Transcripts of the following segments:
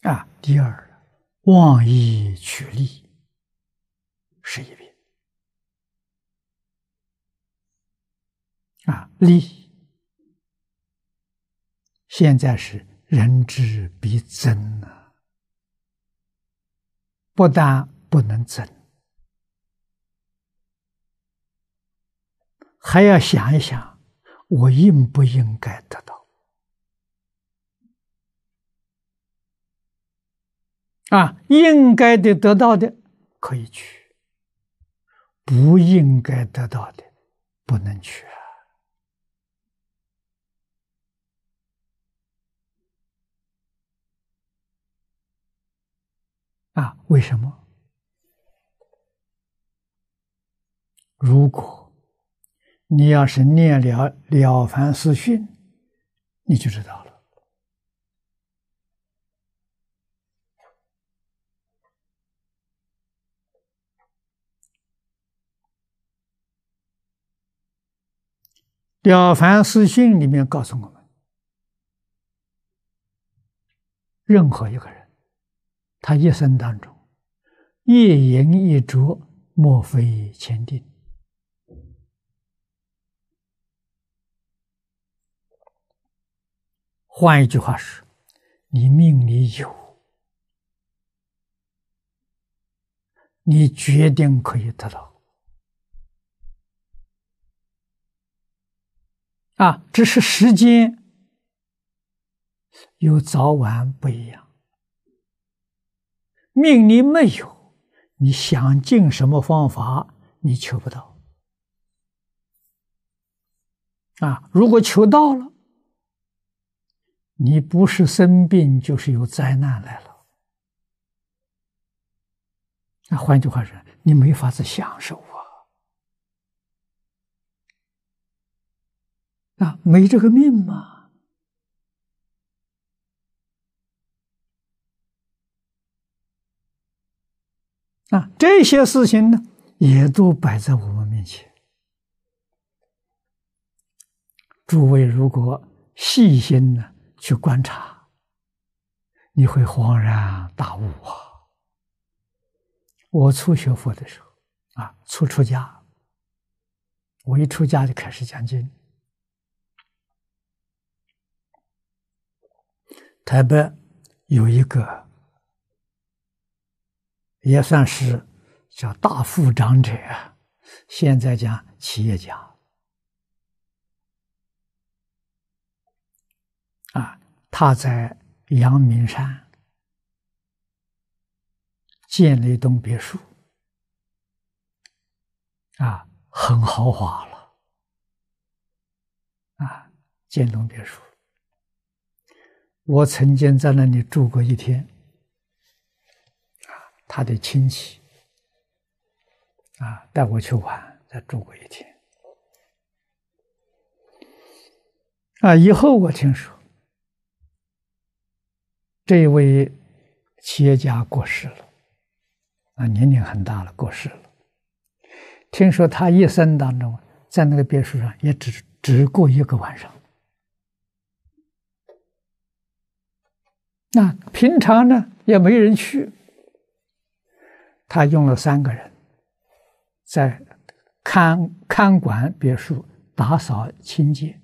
啊，第二，妄意取利。是一遍。啊，利。现在是人之必增啊，不但不能增，还要想一想，我应不应该得到。啊，应该的得到的可以取，不应该得到的不能取啊！啊，为什么？如果你要是念了《了凡四训》，你就知道了。《凡四训》里面告诉我们：任何一个人，他一生当中，一饮一啄，莫非前定。换一句话是，你命里有，你决定可以得到。啊，只是时间有早晚不一样。命里没有，你想尽什么方法，你求不到。啊，如果求到了，你不是生病，就是有灾难来了。那换句话说，你没法子享受。啊，没这个命嘛！啊，这些事情呢，也都摆在我们面前。诸位如果细心呢去观察，你会恍然大悟啊！我初学佛的时候，啊，初出家，我一出家就开始讲经。台北有一个，也算是叫大富长者啊，现在讲企业家。啊，他在阳明山建了一栋别墅，啊，很豪华了，啊，建栋别墅。我曾经在那里住过一天，啊，他的亲戚，啊，带我去玩，再住过一天，啊，以后我听说，这位企业家过世了，啊，年龄很大了，过世了。听说他一生当中，在那个别墅上也只只过一个晚上。那平常呢也没人去，他用了三个人，在看看管别墅、打扫清洁，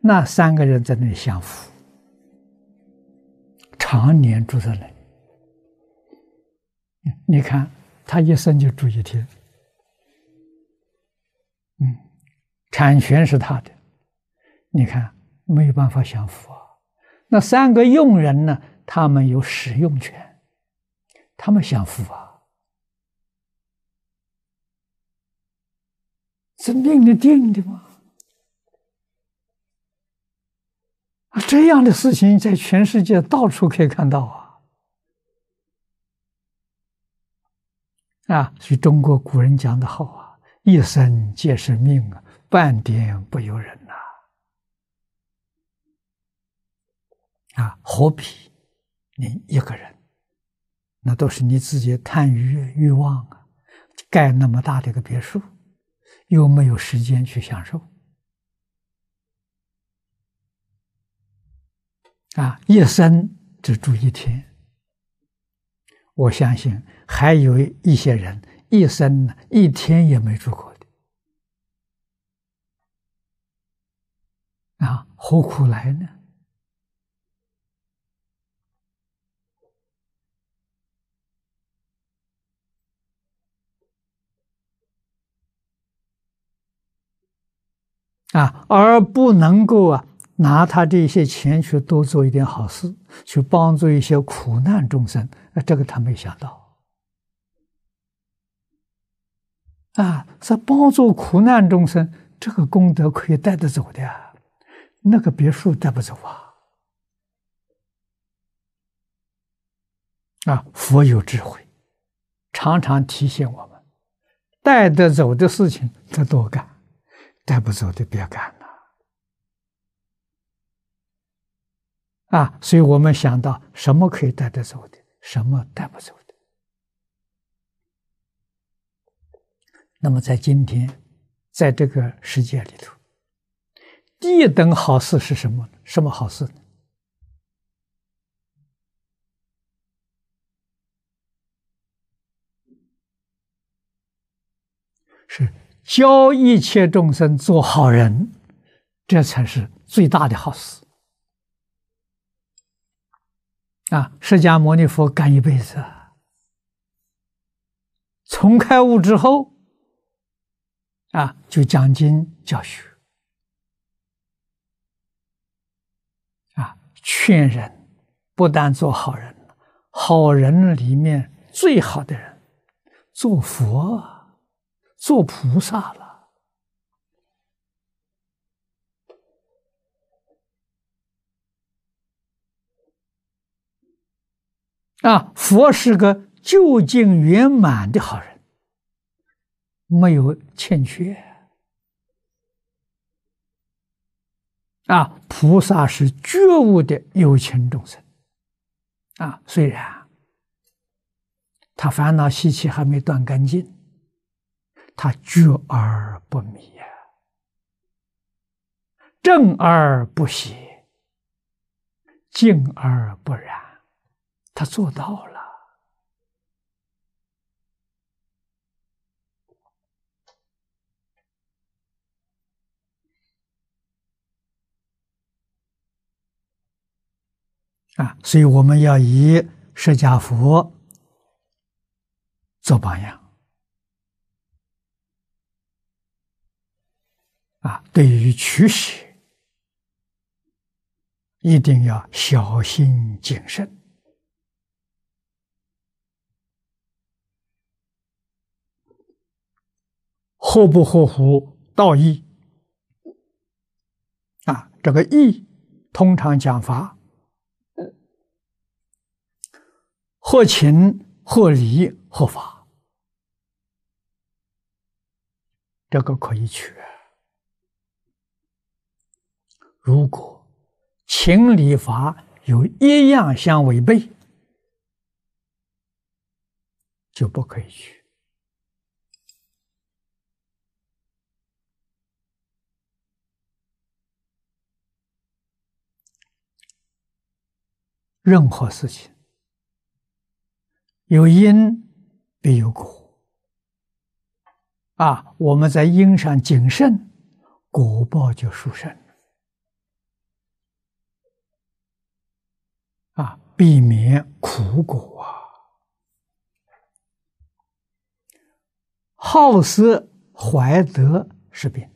那三个人在那里享福，常年住在那里。你看他一生就住一天，嗯，产权是他的，你看没有办法享福啊。那三个佣人呢？他们有使用权，他们享福啊，是命里定的吗？啊，这样的事情在全世界到处可以看到啊！啊，所以中国古人讲的好啊，“一生皆是命啊，半点不由人呐！”啊，何必？你一个人，那都是你自己贪欲欲望啊！盖那么大的一个别墅，又没有时间去享受啊！一生只住一天，我相信还有一些人一生呢一天也没住过的啊，何苦来呢？啊，而不能够啊。拿他这些钱去多做一点好事，去帮助一些苦难众生，啊，这个他没想到。啊，是帮助苦难众生，这个功德可以带得走的，那个别墅带不走啊。啊，佛有智慧，常常提醒我们，带得走的事情他多干，带不走的别干了。啊，所以我们想到什么可以带得走的，什么带不走的。那么在今天，在这个世界里头，第一等好事是什么？什么好事呢？是教一切众生做好人，这才是最大的好事。啊！释迦牟尼佛干一辈子，从开悟之后，啊，就讲经教学，啊，劝人不但做好人，好人里面最好的人，做佛，做菩萨了。啊，佛是个究竟圆满的好人，没有欠缺。啊，菩萨是觉悟的有情众生。啊，虽然他烦恼习气还没断干净，他觉而不迷呀，正而不邪，静而不染。他做到了啊！所以我们要以释迦佛做榜样啊！对于取舍，一定要小心谨慎。合不合乎道义？啊，这个义，通常讲法，合情、合理、合法，这个可以取。如果情理法有一样相违背，就不可以去。任何事情有因必有果啊！我们在因上谨慎，果报就殊胜啊！避免苦果啊！好色怀德是病。